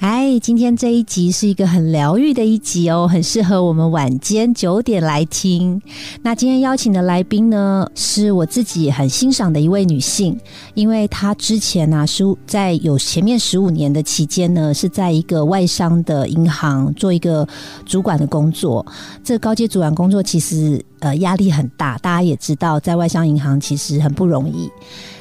嗨，今天这一集是一个很疗愈的一集哦，很适合我们晚间九点来听。那今天邀请的来宾呢，是我自己很欣赏的一位女性，因为她之前呢是在有前面十五年的期间呢，是在一个外商的银行做一个主管的工作。这高阶主管工作其实呃压力很大，大家也知道，在外商银行其实很不容易。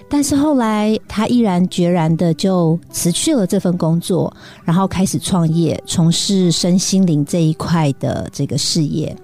但是后来，他毅然决然的就辞去了这份工作，然后开始创业，从事身心灵这一块的这个事业。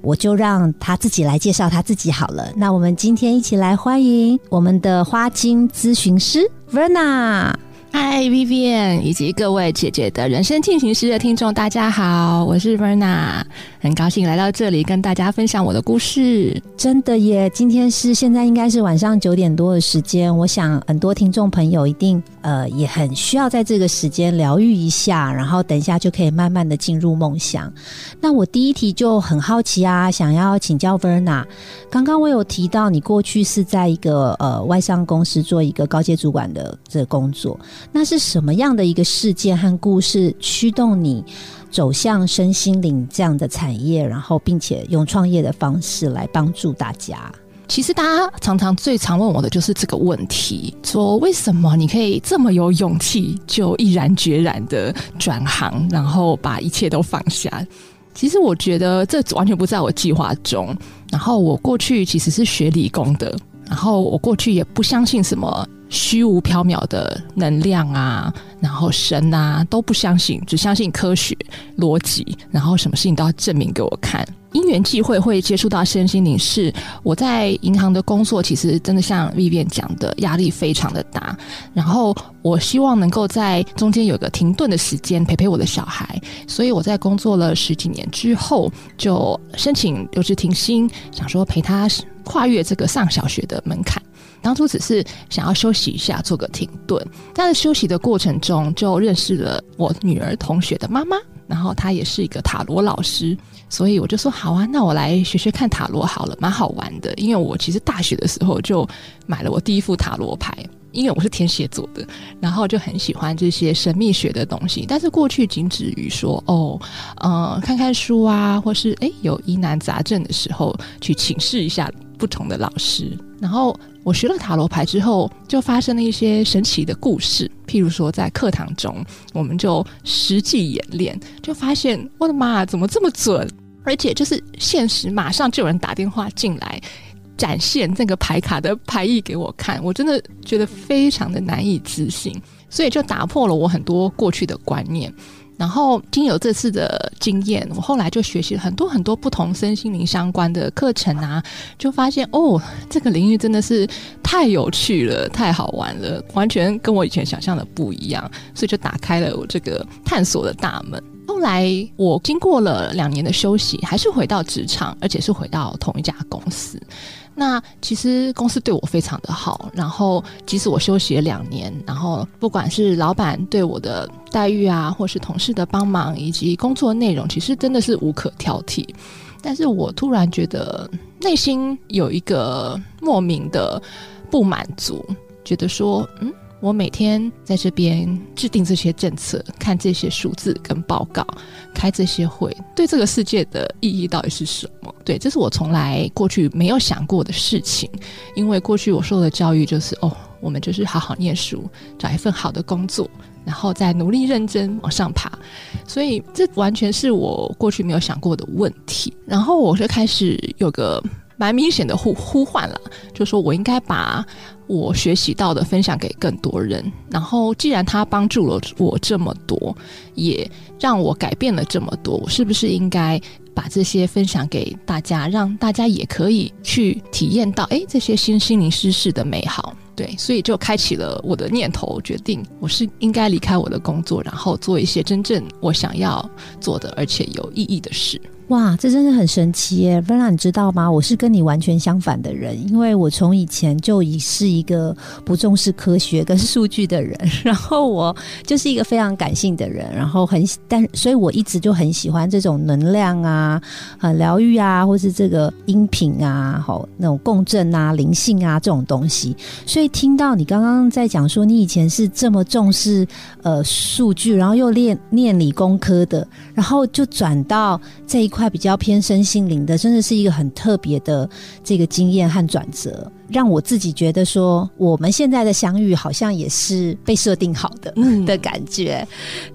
我就让他自己来介绍他自己好了。那我们今天一起来欢迎我们的花精咨询师 Verna。嗨，Vivian，以及各位姐姐的人生进行时的听众，大家好，我是 Verna，很高兴来到这里跟大家分享我的故事。真的耶，今天是现在应该是晚上九点多的时间，我想很多听众朋友一定呃也很需要在这个时间疗愈一下，然后等一下就可以慢慢的进入梦想。那我第一题就很好奇啊，想要请教 Verna，刚刚我有提到你过去是在一个呃外商公司做一个高阶主管的这个工作。那是什么样的一个事件和故事驱动你走向身心灵这样的产业，然后并且用创业的方式来帮助大家？其实大家常常最常问我的就是这个问题：说为什么你可以这么有勇气，就毅然决然的转行，然后把一切都放下？其实我觉得这完全不在我计划中。然后我过去其实是学理工的，然后我过去也不相信什么。虚无缥缈的能量啊，然后神啊都不相信，只相信科学逻辑，然后什么事情都要证明给我看。因缘际会会接触到身心灵，是我在银行的工作，其实真的像丽变讲的，压力非常的大。然后我希望能够在中间有个停顿的时间，陪陪我的小孩。所以我在工作了十几年之后，就申请留职停薪，想说陪他跨越这个上小学的门槛。当初只是想要休息一下，做个停顿。在休息的过程中，就认识了我女儿同学的妈妈，然后他也是一个塔罗老师，所以我就说好啊，那我来学学看塔罗好了，蛮好玩的。因为我其实大学的时候就买了我第一副塔罗牌，因为我是天蝎座的，然后就很喜欢这些神秘学的东西。但是过去仅止于说哦，呃，看看书啊，或是诶有疑难杂症的时候去请示一下不同的老师，然后。我学了塔罗牌之后，就发生了一些神奇的故事。譬如说，在课堂中，我们就实际演练，就发现我的妈，怎么这么准？而且就是现实，马上就有人打电话进来，展现这个牌卡的牌意给我看。我真的觉得非常的难以置信，所以就打破了我很多过去的观念。然后，经由这次的经验，我后来就学习了很多很多不同身心灵相关的课程啊，就发现哦，这个领域真的是太有趣了，太好玩了，完全跟我以前想象的不一样，所以就打开了我这个探索的大门。后来，我经过了两年的休息，还是回到职场，而且是回到同一家公司。那其实公司对我非常的好，然后即使我休息了两年，然后不管是老板对我的待遇啊，或是同事的帮忙，以及工作内容，其实真的是无可挑剔。但是我突然觉得内心有一个莫名的不满足，觉得说，嗯。我每天在这边制定这些政策，看这些数字跟报告，开这些会，对这个世界的意义到底是什么？对，这是我从来过去没有想过的事情。因为过去我受的教育就是，哦，我们就是好好念书，找一份好的工作，然后再努力认真往上爬。所以这完全是我过去没有想过的问题。然后我就开始有个。蛮明显的呼呼唤了，就说我应该把我学习到的分享给更多人。然后，既然他帮助了我这么多，也让我改变了这么多，我是不是应该把这些分享给大家，让大家也可以去体验到，哎，这些新心灵失事的美好。对，所以就开启了我的念头，决定我是应该离开我的工作，然后做一些真正我想要做的，而且有意义的事。哇，这真的很神奇耶不然你知道吗？我是跟你完全相反的人，因为我从以前就已是一个不重视科学跟数据的人，然后我就是一个非常感性的人，然后很但所以我一直就很喜欢这种能量啊、很疗愈啊，或是这个音频啊、好那种共振啊、灵性啊这种东西。所以听到你刚刚在讲说你以前是这么重视呃数据，然后又练念理工科的，然后就转到这一块。块比较偏身心灵的，真的是一个很特别的这个经验和转折，让我自己觉得说，我们现在的相遇好像也是被设定好的嗯 的感觉，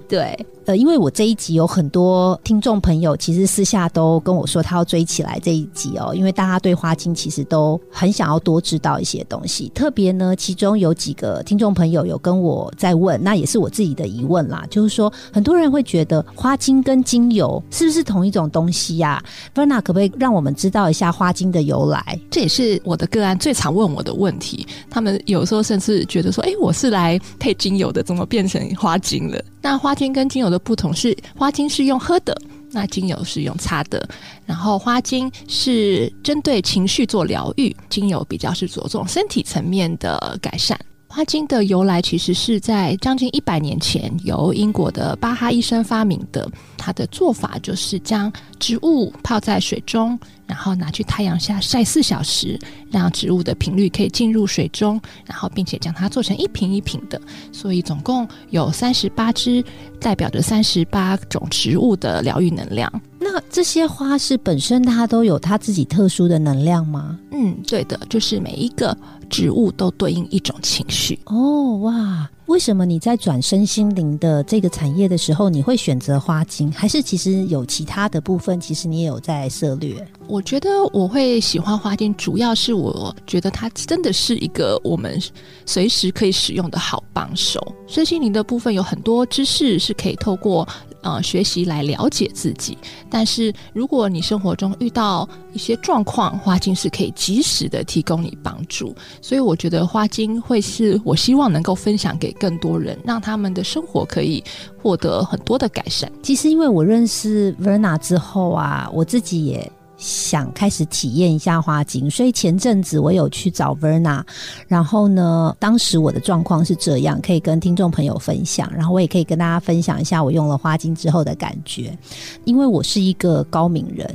对。呃，因为我这一集有很多听众朋友，其实私下都跟我说他要追起来这一集哦，因为大家对花精其实都很想要多知道一些东西。特别呢，其中有几个听众朋友有跟我在问，那也是我自己的疑问啦，就是说很多人会觉得花精跟精油是不是同一种东西呀？Verna 可不可以让我们知道一下花精的由来？这也是我的个案最常常问我的问题。他们有时候甚至觉得说，哎，我是来配精油的，怎么变成花精了？那花精跟精油的不同是，花精是用喝的，那精油是用擦的。然后花精是针对情绪做疗愈，精油比较是着重身体层面的改善。花精的由来其实是在将近一百年前，由英国的巴哈医生发明的。他的做法就是将植物泡在水中，然后拿去太阳下晒四小时，让植物的频率可以进入水中，然后并且将它做成一瓶一瓶的。所以总共有三十八支，代表着三十八种植物的疗愈能量。那这些花是本身它都有它自己特殊的能量吗？嗯，对的，就是每一个。植物都对应一种情绪哦，哇！为什么你在转身心灵的这个产业的时候，你会选择花精？还是其实有其他的部分，其实你也有在涉略？我觉得我会喜欢花精，主要是我觉得它真的是一个我们随时可以使用的好帮手。身心灵的部分有很多知识是可以透过。呃，学习来了解自己。但是，如果你生活中遇到一些状况，花精是可以及时的提供你帮助。所以，我觉得花精会是我希望能够分享给更多人，让他们的生活可以获得很多的改善。其实，因为我认识 Verna 之后啊，我自己也。想开始体验一下花精，所以前阵子我有去找 Verna，然后呢，当时我的状况是这样，可以跟听众朋友分享，然后我也可以跟大家分享一下我用了花精之后的感觉，因为我是一个高敏人。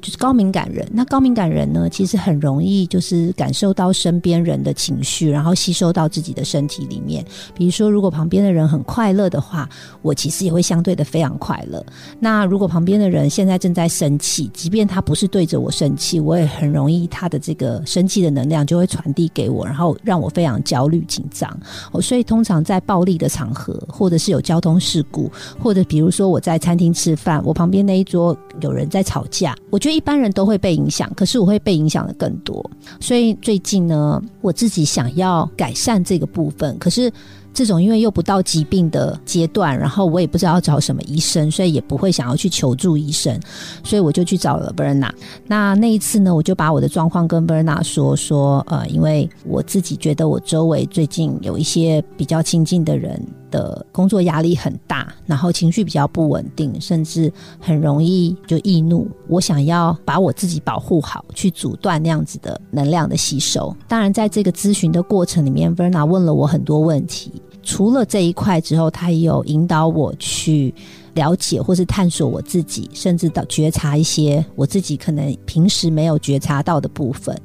就是高敏感人，那高敏感人呢，其实很容易就是感受到身边人的情绪，然后吸收到自己的身体里面。比如说，如果旁边的人很快乐的话，我其实也会相对的非常快乐。那如果旁边的人现在正在生气，即便他不是对着我生气，我也很容易他的这个生气的能量就会传递给我，然后让我非常焦虑紧张。哦，所以通常在暴力的场合，或者是有交通事故，或者比如说我在餐厅吃饭，我旁边那一桌有人在吵架，我觉。一般人都会被影响，可是我会被影响的更多。所以最近呢，我自己想要改善这个部分，可是这种因为又不到疾病的阶段，然后我也不知道找什么医生，所以也不会想要去求助医生，所以我就去找了 Berna。那那一次呢，我就把我的状况跟 Berna 说说，呃，因为我自己觉得我周围最近有一些比较亲近的人。的工作压力很大，然后情绪比较不稳定，甚至很容易就易怒。我想要把我自己保护好，去阻断那样子的能量的吸收。当然，在这个咨询的过程里面，Verna 问了我很多问题。除了这一块之后，他也有引导我去了解或是探索我自己，甚至到觉察一些我自己可能平时没有觉察到的部分。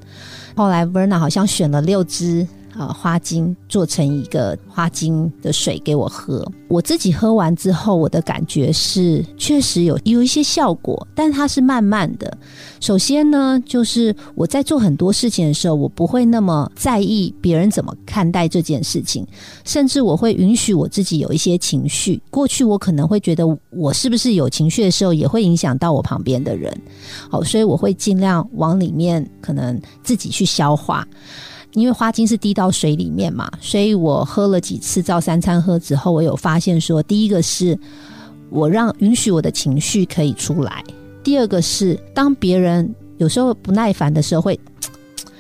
后来，Verna 好像选了六支。啊，花精做成一个花精的水给我喝，我自己喝完之后，我的感觉是确实有有一些效果，但它是慢慢的。首先呢，就是我在做很多事情的时候，我不会那么在意别人怎么看待这件事情，甚至我会允许我自己有一些情绪。过去我可能会觉得我是不是有情绪的时候，也会影响到我旁边的人。好，所以我会尽量往里面可能自己去消化。因为花精是滴到水里面嘛，所以我喝了几次照三餐喝之后，我有发现说，第一个是我让允许我的情绪可以出来，第二个是当别人有时候不耐烦的时候会。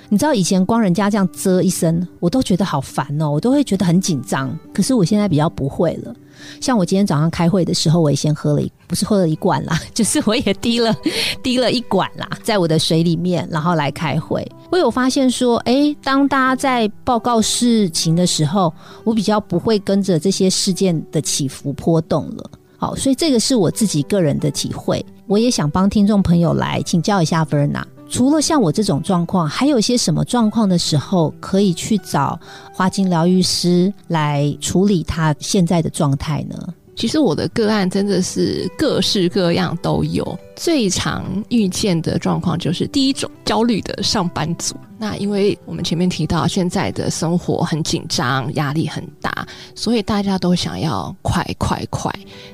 你知道以前光人家这样啧一声，我都觉得好烦哦，我都会觉得很紧张。可是我现在比较不会了。像我今天早上开会的时候，我也先喝了一，不是喝了一罐啦，就是我也滴了 滴了一管啦，在我的水里面，然后来开会。我有发现说，哎，当大家在报告事情的时候，我比较不会跟着这些事件的起伏波动了。好，所以这个是我自己个人的体会。我也想帮听众朋友来请教一下 Verna。除了像我这种状况，还有些什么状况的时候，可以去找花精疗愈师来处理他现在的状态呢？其实我的个案真的是各式各样都有，最常遇见的状况就是第一种焦虑的上班族。那因为我们前面提到，现在的生活很紧张，压力很大，所以大家都想要快快快，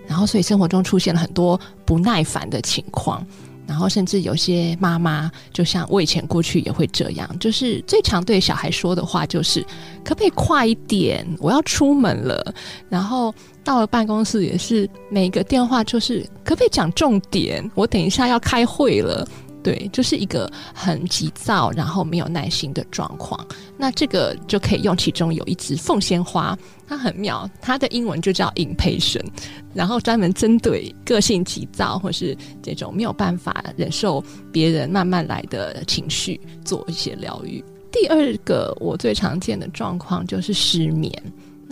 然后所以生活中出现了很多不耐烦的情况。然后，甚至有些妈妈，就像我以前过去也会这样，就是最常对小孩说的话就是：“可不可以快一点？我要出门了。”然后到了办公室也是每个电话就是：“可不可以讲重点？我等一下要开会了。”对，就是一个很急躁，然后没有耐心的状况。那这个就可以用其中有一支凤仙花，它很妙，它的英文就叫 impatient，然后专门针对个性急躁或是这种没有办法忍受别人慢慢来的情绪做一些疗愈。第二个我最常见的状况就是失眠。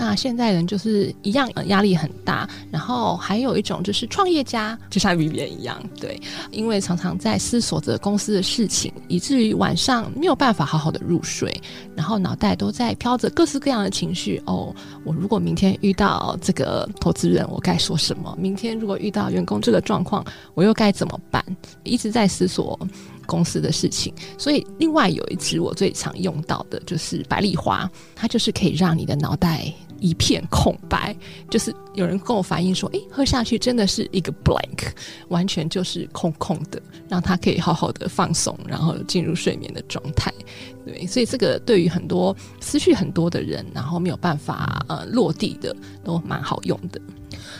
那现在人就是一样，压力很大。然后还有一种就是创业家，就像李斌一样，对，因为常常在思索着公司的事情，以至于晚上没有办法好好的入睡，然后脑袋都在飘着各式各样的情绪。哦，我如果明天遇到这个投资人，我该说什么？明天如果遇到员工这个状况，我又该怎么办？一直在思索。公司的事情，所以另外有一支我最常用到的就是百里花，它就是可以让你的脑袋一片空白。就是有人跟我反映说，诶，喝下去真的是一个 blank，完全就是空空的，让他可以好好的放松，然后进入睡眠的状态。对，所以这个对于很多思绪很多的人，然后没有办法呃落地的，都蛮好用的。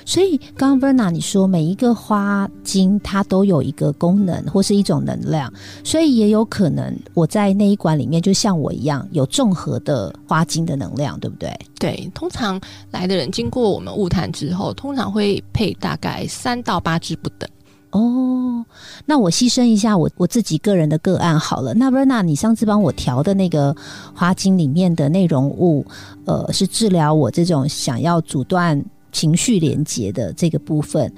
所以，刚刚 Verna 你说每一个花精它都有一个功能或是一种能量，所以也有可能我在那一管里面就像我一样有综合的花精的能量，对不对？对，通常来的人经过我们物谈之后，通常会配大概三到八支不等。哦，那我牺牲一下我我自己个人的个案好了。那 Verna，你上次帮我调的那个花精里面的内容物，呃，是治疗我这种想要阻断。情绪连接的这个部分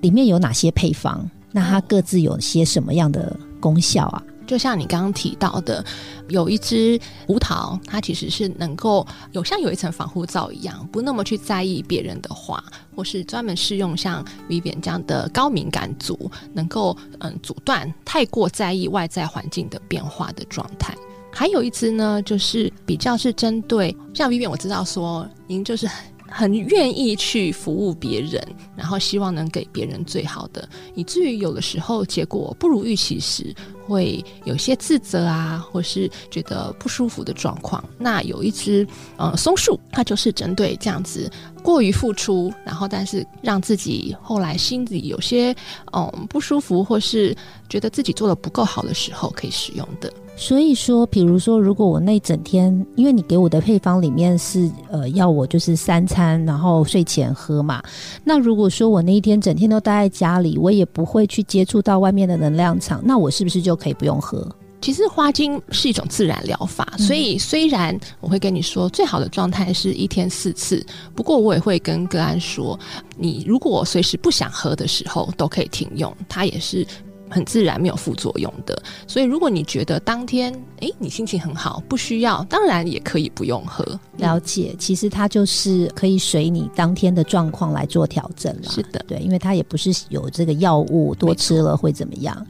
里面有哪些配方？那它各自有些什么样的功效啊？就像你刚刚提到的，有一支胡桃，它其实是能够有像有一层防护罩一样，不那么去在意别人的话，或是专门适用像 Vivian 这样的高敏感族，能够嗯阻断太过在意外在环境的变化的状态。还有一支呢，就是比较是针对像 Vivian，我知道说您就是。很愿意去服务别人，然后希望能给别人最好的，以至于有的时候结果不如预期时，会有些自责啊，或是觉得不舒服的状况。那有一只呃松树，它就是针对这样子过于付出，然后但是让自己后来心里有些嗯不舒服，或是觉得自己做的不够好的时候，可以使用的。所以说，比如说，如果我那整天，因为你给我的配方里面是呃要我就是三餐，然后睡前喝嘛。那如果说我那一天整天都待在家里，我也不会去接触到外面的能量场，那我是不是就可以不用喝？其实花精是一种自然疗法，所以虽然我会跟你说最好的状态是一天四次，不过我也会跟个案说，你如果随时不想喝的时候都可以停用，它也是。很自然，没有副作用的。所以，如果你觉得当天哎，你心情很好，不需要，当然也可以不用喝。了解，其实它就是可以随你当天的状况来做调整了。是的，对，因为它也不是有这个药物多吃了会怎么样。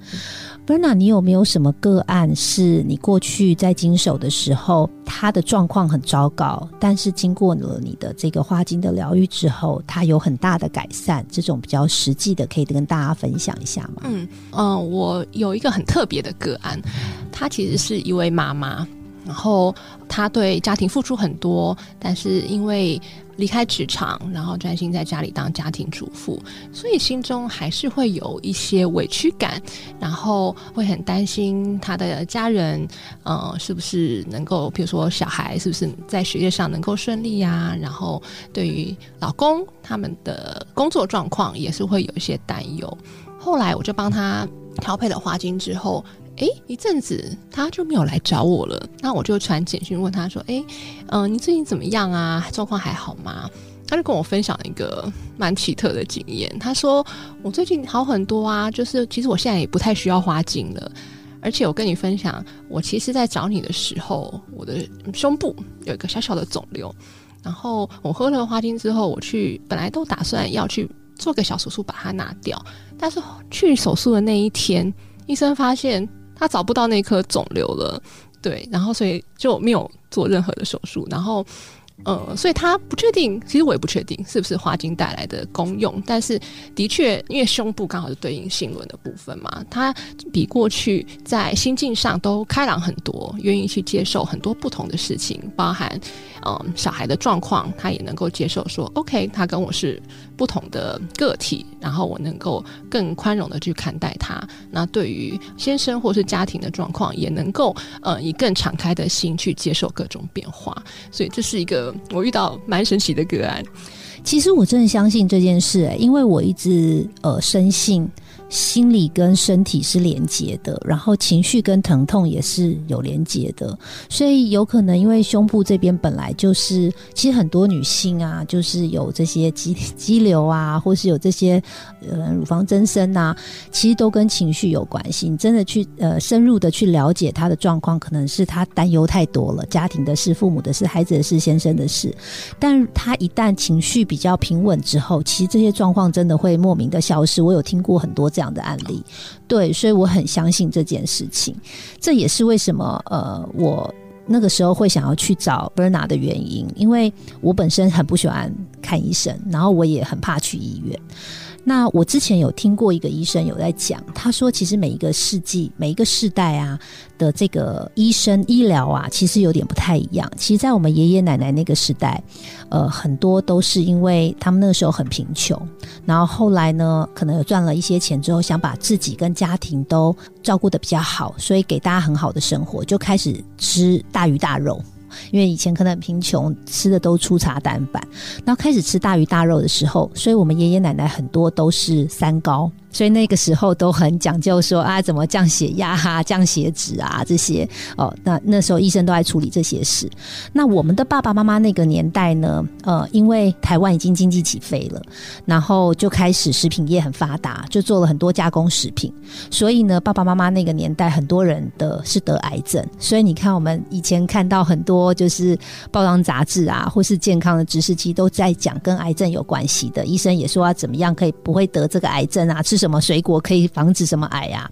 Berna，你有没有什么个案是你过去在经手的时候，他的状况很糟糕，但是经过了你的这个花精的疗愈之后，他有很大的改善？这种比较实际的，可以跟大家分享一下吗？嗯嗯，我有一个很特别的个案，她其实是一位妈妈，然后他对家庭付出很多，但是因为离开职场，然后专心在家里当家庭主妇，所以心中还是会有一些委屈感，然后会很担心他的家人，呃，是不是能够，比如说小孩是不是在学业上能够顺利呀？然后对于老公他们的工作状况也是会有一些担忧。后来我就帮他调配了花精之后。哎，一阵子他就没有来找我了。那我就传简讯问他说：“哎，嗯，你最近怎么样啊？状况还好吗？”他就跟我分享一个蛮奇特的经验。他说：“我最近好很多啊，就是其实我现在也不太需要花精了。而且我跟你分享，我其实在找你的时候，我的胸部有一个小小的肿瘤。然后我喝了花精之后，我去本来都打算要去做个小手术把它拿掉，但是去手术的那一天，医生发现。”他找不到那颗肿瘤了，对，然后所以就没有做任何的手术，然后。呃，所以他不确定，其实我也不确定是不是花精带来的功用，但是的确，因为胸部刚好是对应性轮的部分嘛，他比过去在心境上都开朗很多，愿意去接受很多不同的事情，包含嗯小孩的状况，他也能够接受说，OK，他跟我是不同的个体，然后我能够更宽容的去看待他。那对于先生或是家庭的状况，也能够呃以更敞开的心去接受各种变化，所以这是一个。我遇到蛮神奇的个案，其实我真的相信这件事，因为我一直呃深信。心理跟身体是连接的，然后情绪跟疼痛也是有连接的，所以有可能因为胸部这边本来就是，其实很多女性啊，就是有这些肌 肌瘤啊，或是有这些呃乳房增生呐，其实都跟情绪有关系。你真的去呃深入的去了解她的状况，可能是她担忧太多了，家庭的事、父母的事、孩子的事、先生的事，但她一旦情绪比较平稳之后，其实这些状况真的会莫名的消失。我有听过很多这样。样的案例，对，所以我很相信这件事情。这也是为什么呃，我那个时候会想要去找 Berna 的原因，因为我本身很不喜欢看医生，然后我也很怕去医院。那我之前有听过一个医生有在讲，他说其实每一个世纪、每一个世代啊的这个医生医疗啊，其实有点不太一样。其实，在我们爷爷奶奶那个时代，呃，很多都是因为他们那个时候很贫穷，然后后来呢，可能有赚了一些钱之后，想把自己跟家庭都照顾的比较好，所以给大家很好的生活，就开始吃大鱼大肉。因为以前可能很贫穷，吃的都粗茶淡饭，然后开始吃大鱼大肉的时候，所以我们爷爷奶奶很多都是三高。所以那个时候都很讲究，说啊怎么降血压哈、降血脂啊这些哦。那那时候医生都在处理这些事。那我们的爸爸妈妈那个年代呢，呃，因为台湾已经经济起飞了，然后就开始食品业很发达，就做了很多加工食品。所以呢，爸爸妈妈那个年代很多人的是得癌症。所以你看，我们以前看到很多就是报章杂志啊，或是健康的知识期都在讲跟癌症有关系的。医生也说要怎么样可以不会得这个癌症啊，吃。什么水果可以防止什么癌呀？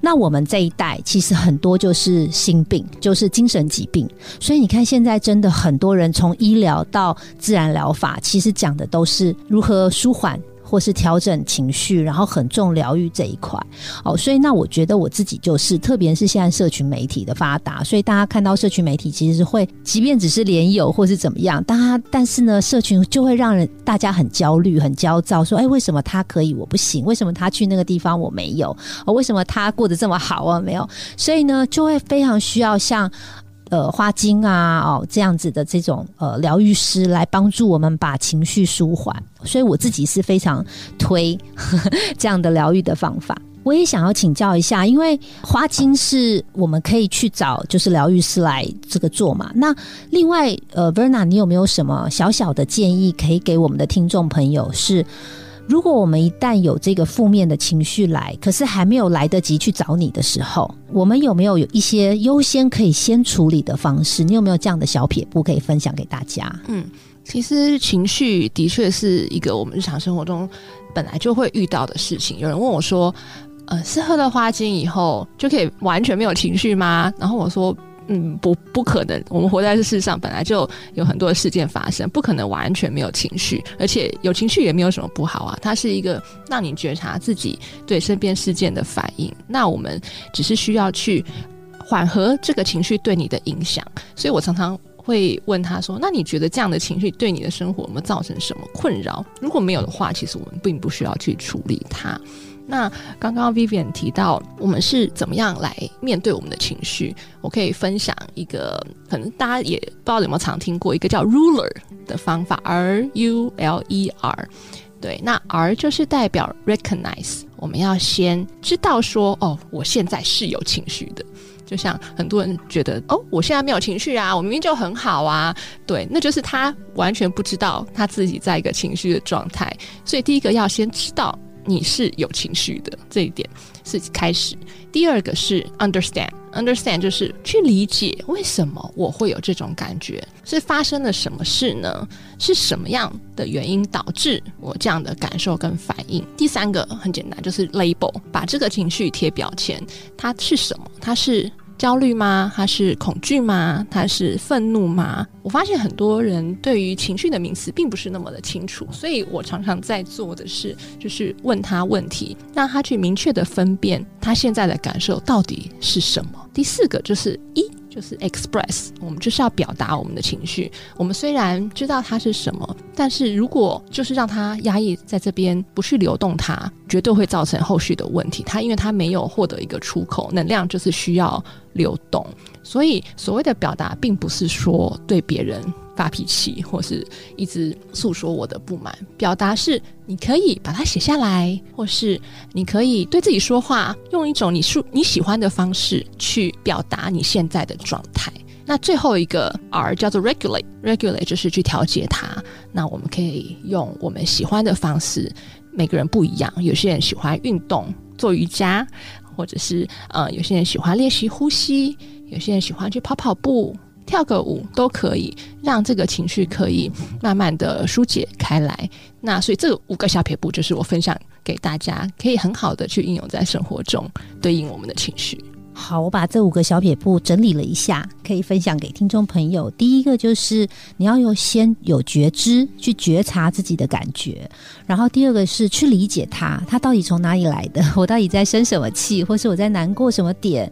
那我们这一代其实很多就是心病，就是精神疾病。所以你看，现在真的很多人从医疗到自然疗法，其实讲的都是如何舒缓。或是调整情绪，然后很重疗愈这一块哦，所以那我觉得我自己就是，特别是现在社群媒体的发达，所以大家看到社群媒体其实是会，即便只是连友或是怎么样，但他但是呢，社群就会让人大家很焦虑、很焦躁，说哎，为什么他可以我不行？为什么他去那个地方我没有？哦，为什么他过得这么好啊？没有？所以呢，就会非常需要像。呃，花精啊，哦，这样子的这种呃疗愈师来帮助我们把情绪舒缓，所以我自己是非常推 这样的疗愈的方法。我也想要请教一下，因为花精是我们可以去找就是疗愈师来这个做嘛。那另外，呃，Verna，你有没有什么小小的建议可以给我们的听众朋友是？如果我们一旦有这个负面的情绪来，可是还没有来得及去找你的时候，我们有没有有一些优先可以先处理的方式？你有没有这样的小撇步可以分享给大家？嗯，其实情绪的确是一个我们日常生活中本来就会遇到的事情。有人问我说：“呃，是喝了花精以后就可以完全没有情绪吗？”然后我说。嗯，不，不可能。我们活在这世上，本来就有很多的事件发生，不可能完全没有情绪。而且有情绪也没有什么不好啊，它是一个让你觉察自己对身边事件的反应。那我们只是需要去缓和这个情绪对你的影响。所以我常常会问他说：“那你觉得这样的情绪对你的生活有没有造成什么困扰？如果没有的话，其实我们并不需要去处理它。”那刚刚 Vivian 提到，我们是怎么样来面对我们的情绪？我可以分享一个，可能大家也不知道有没有常听过一个叫 Ruler 的方法，R U L E R。对，那 R 就是代表 recognize，我们要先知道说，哦，我现在是有情绪的。就像很多人觉得，哦，我现在没有情绪啊，我明明就很好啊。对，那就是他完全不知道他自己在一个情绪的状态。所以第一个要先知道你是有情绪的这一点是开始。第二个是 understand，understand 就是去理解为什么我会有这种感觉，是发生了什么事呢？是什么样的原因导致我这样的感受跟反应？第三个很简单，就是 label，把这个情绪贴标签，它是什么？它是。焦虑吗？还是恐惧吗？还是愤怒吗？我发现很多人对于情绪的名词并不是那么的清楚，所以我常常在做的是，就是问他问题，让他去明确的分辨他现在的感受到底是什么。第四个就是一。就是 express，我们就是要表达我们的情绪。我们虽然知道它是什么，但是如果就是让它压抑在这边，不去流动它，绝对会造成后续的问题。它因为它没有获得一个出口，能量就是需要流动。所以所谓的表达，并不是说对别人。发脾气，或是一直诉说我的不满，表达是你可以把它写下来，或是你可以对自己说话，用一种你舒你喜欢的方式去表达你现在的状态。那最后一个 R 叫做 regulate，regulate 就是去调节它。那我们可以用我们喜欢的方式，每个人不一样，有些人喜欢运动做瑜伽，或者是呃有些人喜欢练习呼吸，有些人喜欢去跑跑步。跳个舞都可以让这个情绪可以慢慢的疏解开来。那所以这五个小撇步就是我分享给大家，可以很好的去应用在生活中，对应我们的情绪。好，我把这五个小撇步整理了一下，可以分享给听众朋友。第一个就是你要有先有觉知，去觉察自己的感觉；然后第二个是去理解它，它到底从哪里来的，我到底在生什么气，或是我在难过什么点；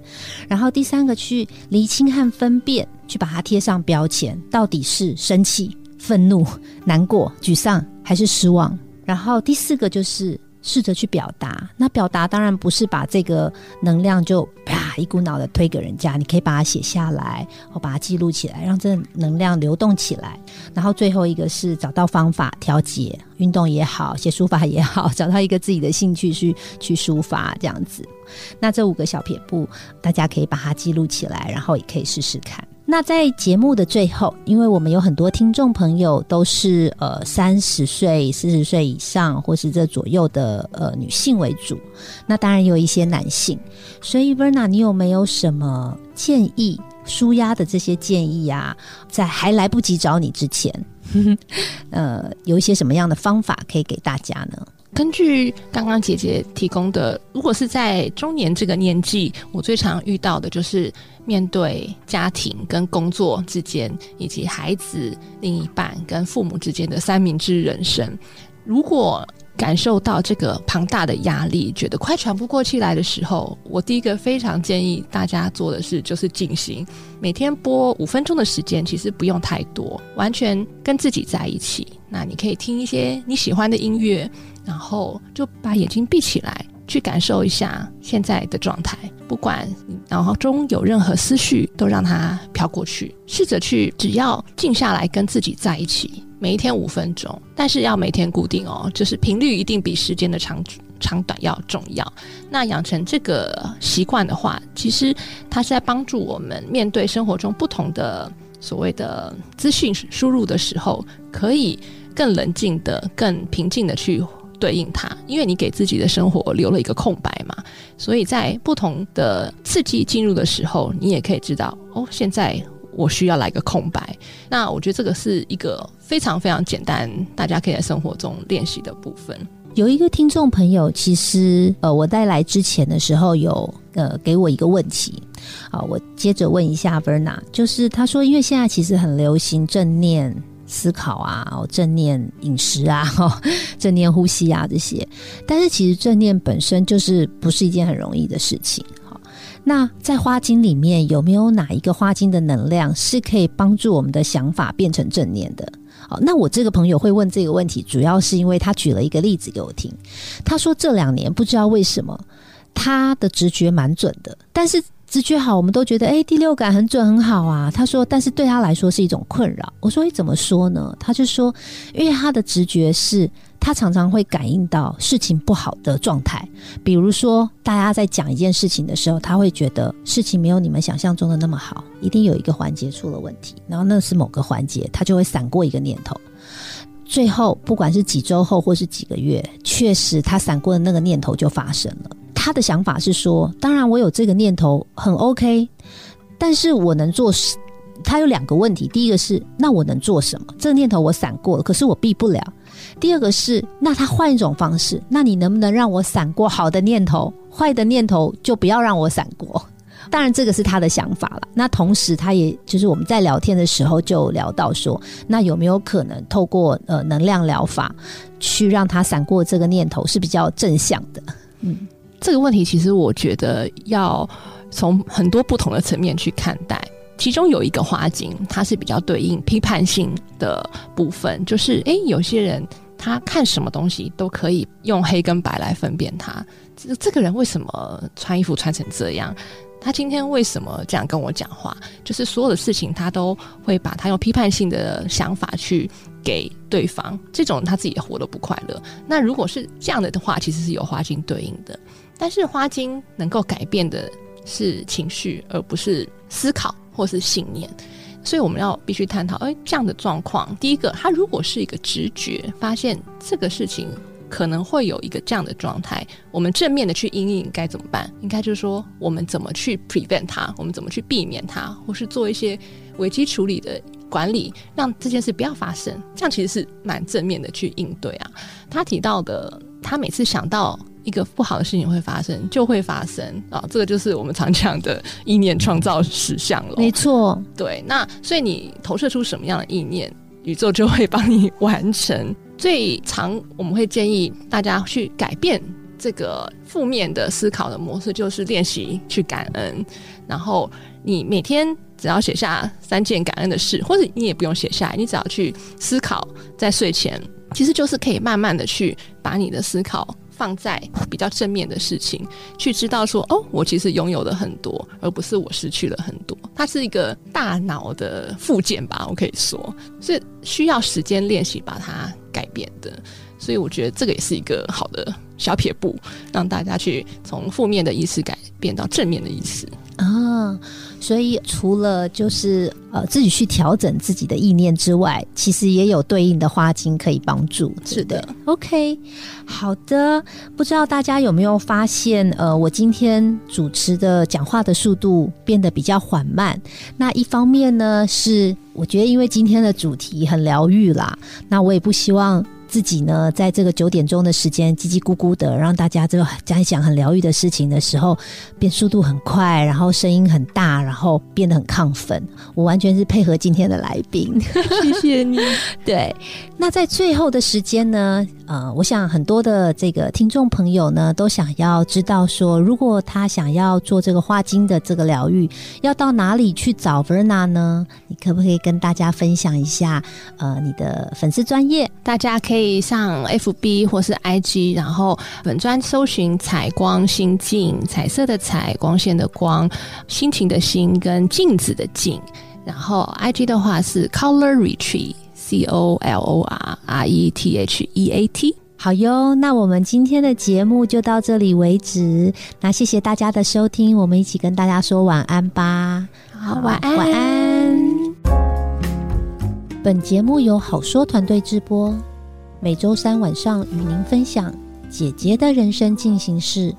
然后第三个去厘清和分辨，去把它贴上标签，到底是生气、愤怒、难过、沮丧还是失望；然后第四个就是。试着去表达，那表达当然不是把这个能量就啪一股脑的推给人家，你可以把它写下来，或把它记录起来，让这能量流动起来。然后最后一个是找到方法调节，运动也好，写书法也好，找到一个自己的兴趣去去抒发这样子。那这五个小撇步，大家可以把它记录起来，然后也可以试试看。那在节目的最后，因为我们有很多听众朋友都是呃三十岁、四十岁以上，或是这左右的呃女性为主，那当然有一些男性。所以 Verna，你有没有什么建议舒压的这些建议啊？在还来不及找你之前，呃，有一些什么样的方法可以给大家呢？根据刚刚姐姐提供的，如果是在中年这个年纪，我最常遇到的就是面对家庭跟工作之间，以及孩子、另一半跟父母之间的三明治人生。如果感受到这个庞大的压力，觉得快喘不过气来的时候，我第一个非常建议大家做的事就是静心。每天播五分钟的时间，其实不用太多，完全跟自己在一起。那你可以听一些你喜欢的音乐。然后就把眼睛闭起来，去感受一下现在的状态。不管脑中有任何思绪，都让它飘过去。试着去，只要静下来跟自己在一起，每一天五分钟，但是要每天固定哦，就是频率一定比时间的长长短要重要。那养成这个习惯的话，其实它是在帮助我们面对生活中不同的所谓的资讯输入的时候，可以更冷静的、更平静的去。对应它，因为你给自己的生活留了一个空白嘛，所以在不同的刺激进入的时候，你也可以知道哦，现在我需要来个空白。那我觉得这个是一个非常非常简单，大家可以在生活中练习的部分。有一个听众朋友，其实呃，我在来之前的时候有呃给我一个问题啊，我接着问一下 Verna，就是他说，因为现在其实很流行正念。思考啊，正念饮食啊，正念呼吸啊，这些。但是其实正念本身就是不是一件很容易的事情。那在花精里面有没有哪一个花精的能量是可以帮助我们的想法变成正念的？好，那我这个朋友会问这个问题，主要是因为他举了一个例子给我听。他说这两年不知道为什么他的直觉蛮准的，但是。直觉好，我们都觉得哎，第六感很准很好啊。他说，但是对他来说是一种困扰。我说，你怎么说呢？他就说，因为他的直觉是，他常常会感应到事情不好的状态。比如说，大家在讲一件事情的时候，他会觉得事情没有你们想象中的那么好，一定有一个环节出了问题。然后那是某个环节，他就会闪过一个念头。最后，不管是几周后或是几个月，确实他闪过的那个念头就发生了。他的想法是说，当然我有这个念头很 OK，但是我能做，他有两个问题。第一个是，那我能做什么？这个念头我闪过了，可是我避不了。第二个是，那他换一种方式，那你能不能让我闪过好的念头，坏的念头就不要让我闪过？当然，这个是他的想法了。那同时，他也就是我们在聊天的时候就聊到说，那有没有可能透过呃能量疗法，去让他闪过这个念头是比较正向的？嗯。这个问题其实我觉得要从很多不同的层面去看待，其中有一个花精，它是比较对应批判性的部分，就是诶，有些人他看什么东西都可以用黑跟白来分辨他，这这个人为什么穿衣服穿成这样？他今天为什么这样跟我讲话？就是所有的事情他都会把他用批判性的想法去给对方，这种他自己也活得不快乐。那如果是这样的的话，其实是有花精对应的。但是花精能够改变的是情绪，而不是思考或是信念，所以我们要必须探讨：哎，这样的状况，第一个，他如果是一个直觉，发现这个事情可能会有一个这样的状态，我们正面的去应应该怎么办？应该就是说，我们怎么去 prevent 它，我们怎么去避免它，或是做一些危机处理的管理，让这件事不要发生。这样其实是蛮正面的去应对啊。他提到的，他每次想到。一个不好的事情会发生，就会发生啊！这个就是我们常讲的意念创造实相了。没错，对。那所以你投射出什么样的意念，宇宙就会帮你完成。最常我们会建议大家去改变这个负面的思考的模式，就是练习去感恩。然后你每天只要写下三件感恩的事，或者你也不用写下来，你只要去思考，在睡前，其实就是可以慢慢的去把你的思考。放在比较正面的事情，去知道说哦，我其实拥有的很多，而不是我失去了很多。它是一个大脑的附件吧，我可以说，是需要时间练习把它改变的。所以我觉得这个也是一个好的小撇步，让大家去从负面的意识改变到正面的意识啊。所以，除了就是呃自己去调整自己的意念之外，其实也有对应的花精可以帮助。是的，OK，好的。不知道大家有没有发现，呃，我今天主持的讲话的速度变得比较缓慢。那一方面呢，是我觉得因为今天的主题很疗愈啦，那我也不希望。自己呢，在这个九点钟的时间叽叽咕咕的，让大家这个在讲很疗愈的事情的时候，变速度很快，然后声音很大，然后变得很亢奋。我完全是配合今天的来宾，谢谢你。对，那在最后的时间呢，呃，我想很多的这个听众朋友呢，都想要知道说，如果他想要做这个花精的这个疗愈，要到哪里去找 Verna 呢？你可不可以跟大家分享一下？呃，你的粉丝专业，大家可以。上 FB 或是 IG，然后本专搜寻“彩光心境”，彩色的彩，光线的光，心情的心跟镜子的镜。然后 IG 的话是 Color Retreat Retreat，C O L O R R E T H E A T。好哟，那我们今天的节目就到这里为止。那谢谢大家的收听，我们一起跟大家说晚安吧。好，晚安，晚安。本节目由好说团队直播。每周三晚上与您分享姐姐的人生进行式。